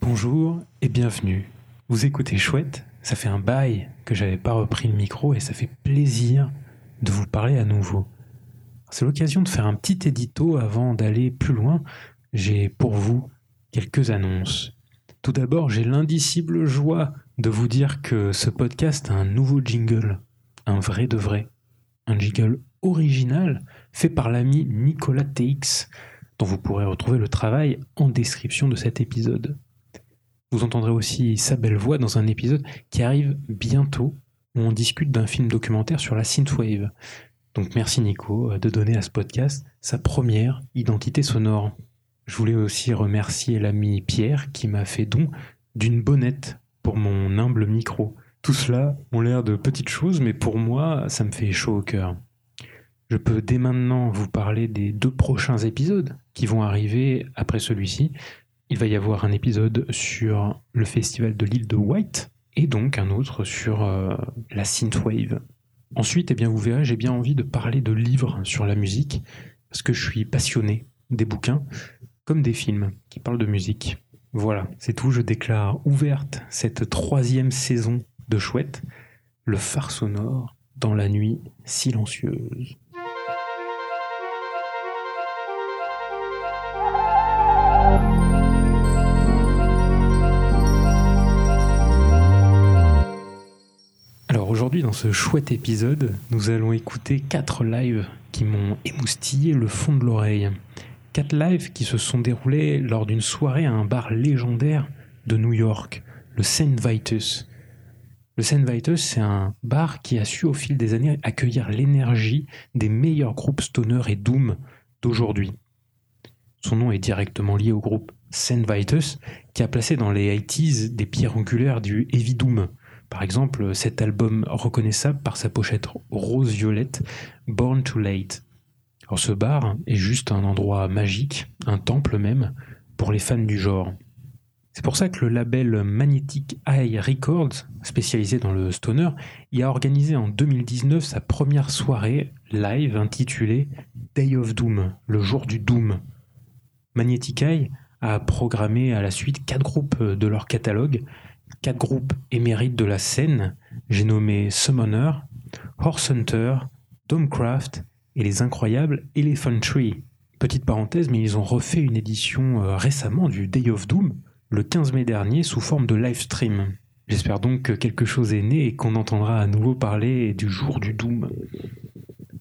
Bonjour et bienvenue. Vous écoutez Chouette, ça fait un bail que j'avais pas repris le micro et ça fait plaisir de vous parler à nouveau. C'est l'occasion de faire un petit édito avant d'aller plus loin. J'ai pour vous quelques annonces. Tout d'abord, j'ai l'indicible joie de vous dire que ce podcast a un nouveau jingle, un vrai de vrai, un jingle original fait par l'ami Nicolas TX, dont vous pourrez retrouver le travail en description de cet épisode. Vous entendrez aussi sa belle voix dans un épisode qui arrive bientôt où on discute d'un film documentaire sur la synthwave. Donc merci Nico de donner à ce podcast sa première identité sonore. Je voulais aussi remercier l'ami Pierre qui m'a fait don d'une bonnette pour mon humble micro. Tout cela ont l'air de petites choses, mais pour moi, ça me fait chaud au cœur. Je peux dès maintenant vous parler des deux prochains épisodes qui vont arriver après celui-ci, il va y avoir un épisode sur le festival de l'île de White et donc un autre sur euh, la synthwave. Ensuite, eh bien, vous verrez, j'ai bien envie de parler de livres sur la musique parce que je suis passionné des bouquins comme des films qui parlent de musique. Voilà, c'est tout. Je déclare ouverte cette troisième saison de Chouette, le phare sonore dans la nuit silencieuse. Aujourd'hui, dans ce chouette épisode, nous allons écouter quatre lives qui m'ont émoustillé le fond de l'oreille. Quatre lives qui se sont déroulés lors d'une soirée à un bar légendaire de New York, le Saint Vitus. Le Saint Vitus, c'est un bar qui a su au fil des années accueillir l'énergie des meilleurs groupes stoner et doom d'aujourd'hui. Son nom est directement lié au groupe Saint Vitus, qui a placé dans les 80s des pierres angulaires du heavy doom, par exemple, cet album reconnaissable par sa pochette rose-violette, Born Too Late. Alors ce bar est juste un endroit magique, un temple même, pour les fans du genre. C'est pour ça que le label Magnetic Eye Records, spécialisé dans le stoner, y a organisé en 2019 sa première soirée live intitulée Day of Doom, le jour du Doom. Magnetic Eye a programmé à la suite quatre groupes de leur catalogue, quatre groupes émérites de la scène, j'ai nommé Summoner, Horse Hunter, Domecraft et les incroyables Elephant Tree. Petite parenthèse, mais ils ont refait une édition euh, récemment du Day of Doom, le 15 mai dernier, sous forme de live stream. J'espère donc que quelque chose est né et qu'on entendra à nouveau parler du jour du Doom.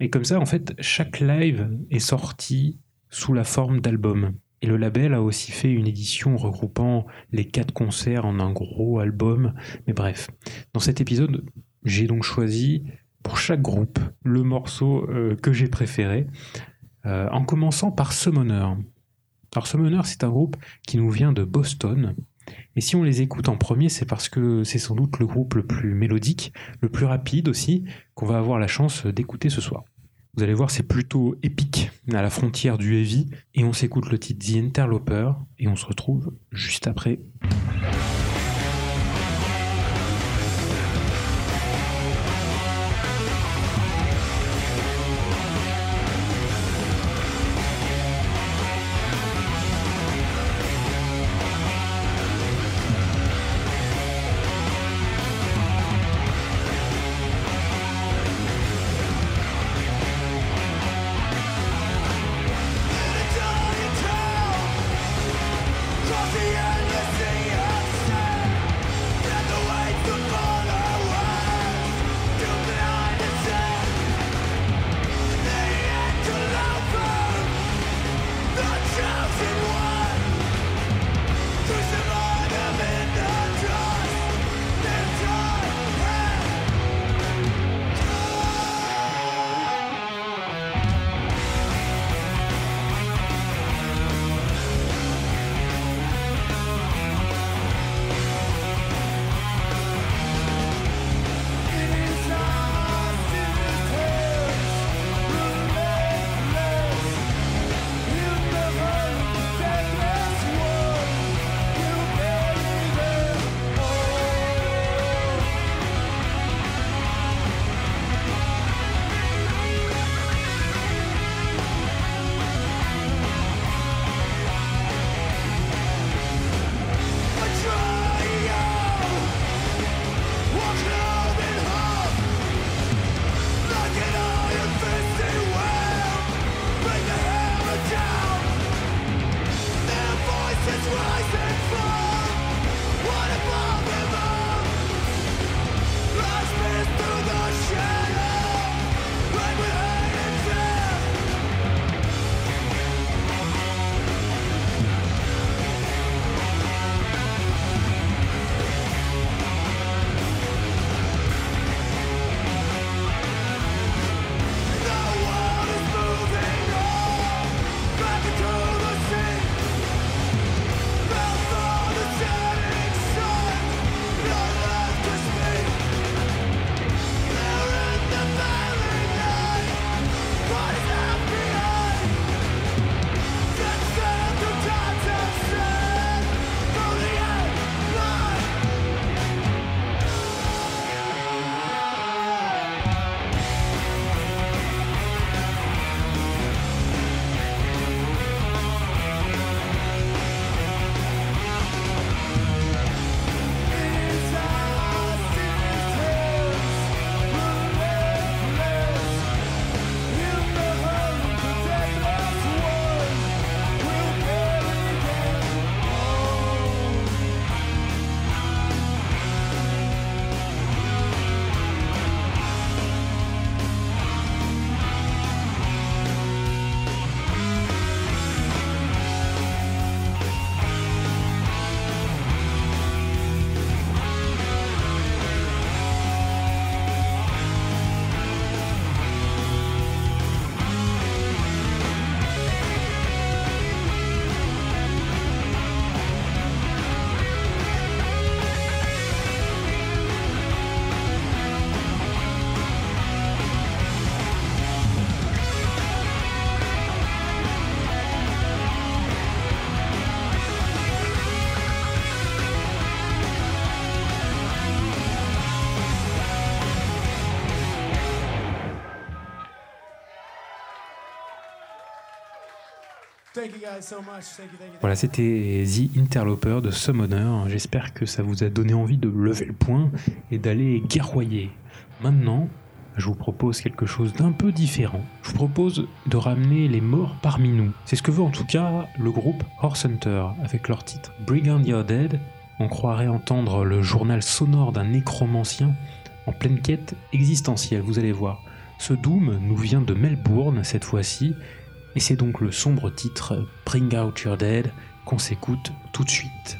Et comme ça, en fait, chaque live est sorti sous la forme d'album. Et le label a aussi fait une édition regroupant les quatre concerts en un gros album. Mais bref, dans cet épisode, j'ai donc choisi pour chaque groupe le morceau euh, que j'ai préféré, euh, en commençant par Summoner. Alors Summoner, c'est un groupe qui nous vient de Boston. Et si on les écoute en premier, c'est parce que c'est sans doute le groupe le plus mélodique, le plus rapide aussi, qu'on va avoir la chance d'écouter ce soir. Vous allez voir, c'est plutôt épique, à la frontière du heavy. Et on s'écoute le titre The Interloper, et on se retrouve juste après. Voilà, c'était The Interloper de Summoner. J'espère que ça vous a donné envie de lever le poing et d'aller guerroyer. Maintenant, je vous propose quelque chose d'un peu différent. Je vous propose de ramener les morts parmi nous. C'est ce que veut en tout cas le groupe Horse Hunter avec leur titre Brigand Your Dead. On croirait entendre le journal sonore d'un nécromancien en pleine quête existentielle, vous allez voir. Ce Doom nous vient de Melbourne cette fois-ci, et c'est donc le sombre titre Bring Out Your Dead qu'on s'écoute tout de suite.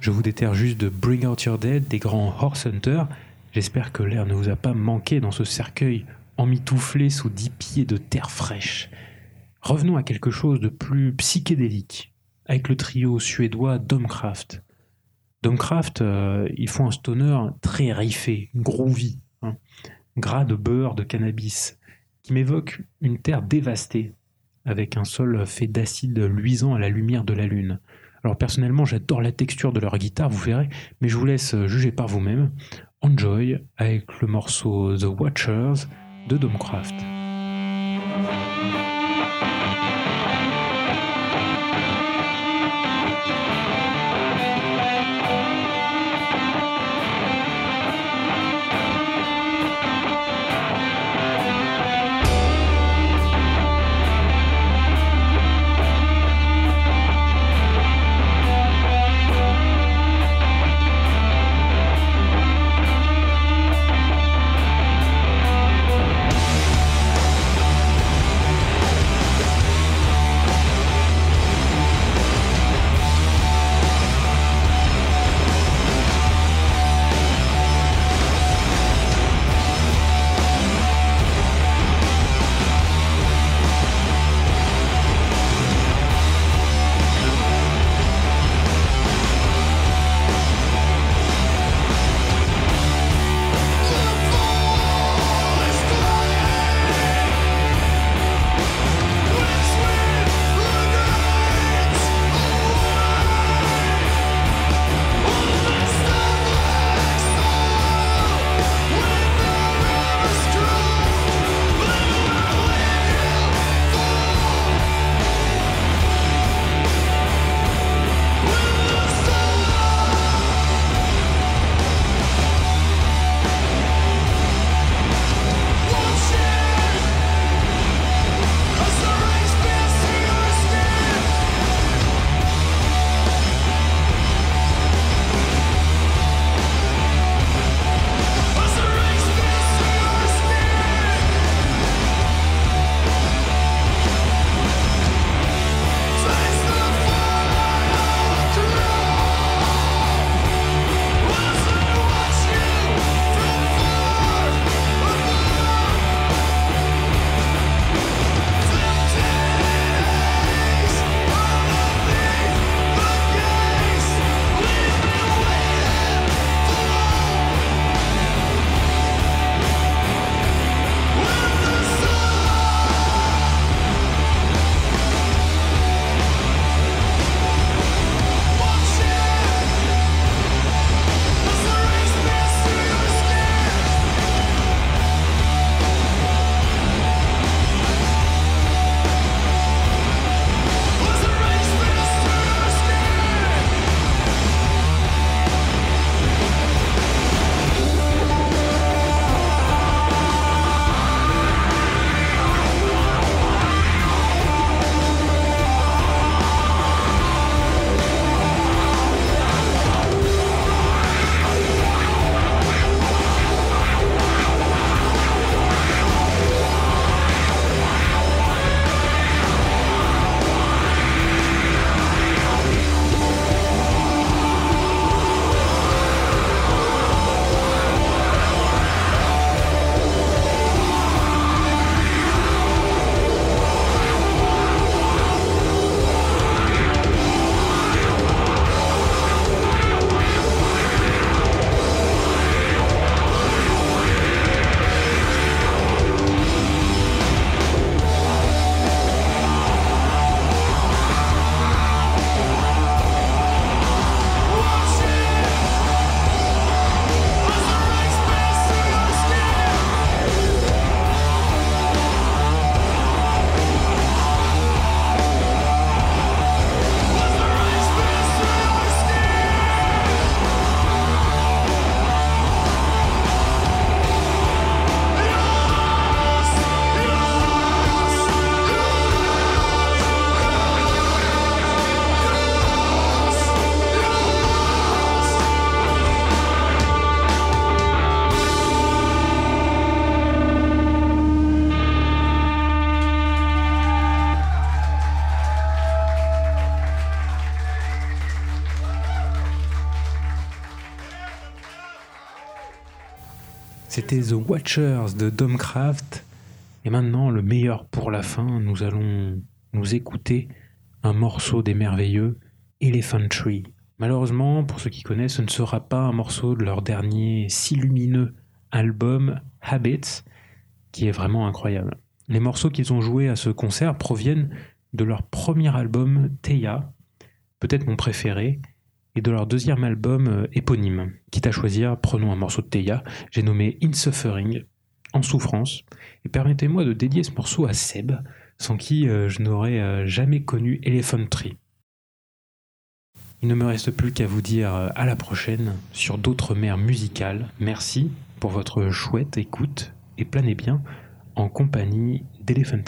Je vous déterre juste de Bring Out Your Dead des grands Horse Hunters. J'espère que l'air ne vous a pas manqué dans ce cercueil emmitouflé sous dix pieds de terre fraîche. Revenons à quelque chose de plus psychédélique, avec le trio suédois Domcraft. Domcraft, euh, ils font un stoner très riffé, groovy, hein. gras de beurre, de cannabis, qui m'évoque une terre dévastée, avec un sol fait d'acide luisant à la lumière de la lune. Alors personnellement, j'adore la texture de leur guitare, vous verrez, mais je vous laisse juger par vous-même. Enjoy avec le morceau The Watchers de Domcraft. The Watchers de Domcraft. Et maintenant, le meilleur pour la fin, nous allons nous écouter un morceau des merveilleux Elephant Tree. Malheureusement, pour ceux qui connaissent, ce ne sera pas un morceau de leur dernier si lumineux album Habits, qui est vraiment incroyable. Les morceaux qu'ils ont joués à ce concert proviennent de leur premier album Teia, peut-être mon préféré, et de leur deuxième album euh, éponyme. Quitte à choisir, prenons un morceau de Teia, j'ai nommé In Suffering, en souffrance, et permettez-moi de dédier ce morceau à Seb, sans qui euh, je n'aurais euh, jamais connu Elephant. Il ne me reste plus qu'à vous dire à la prochaine sur d'autres mers musicales. Merci pour votre chouette écoute et planez bien en compagnie d'Elephant.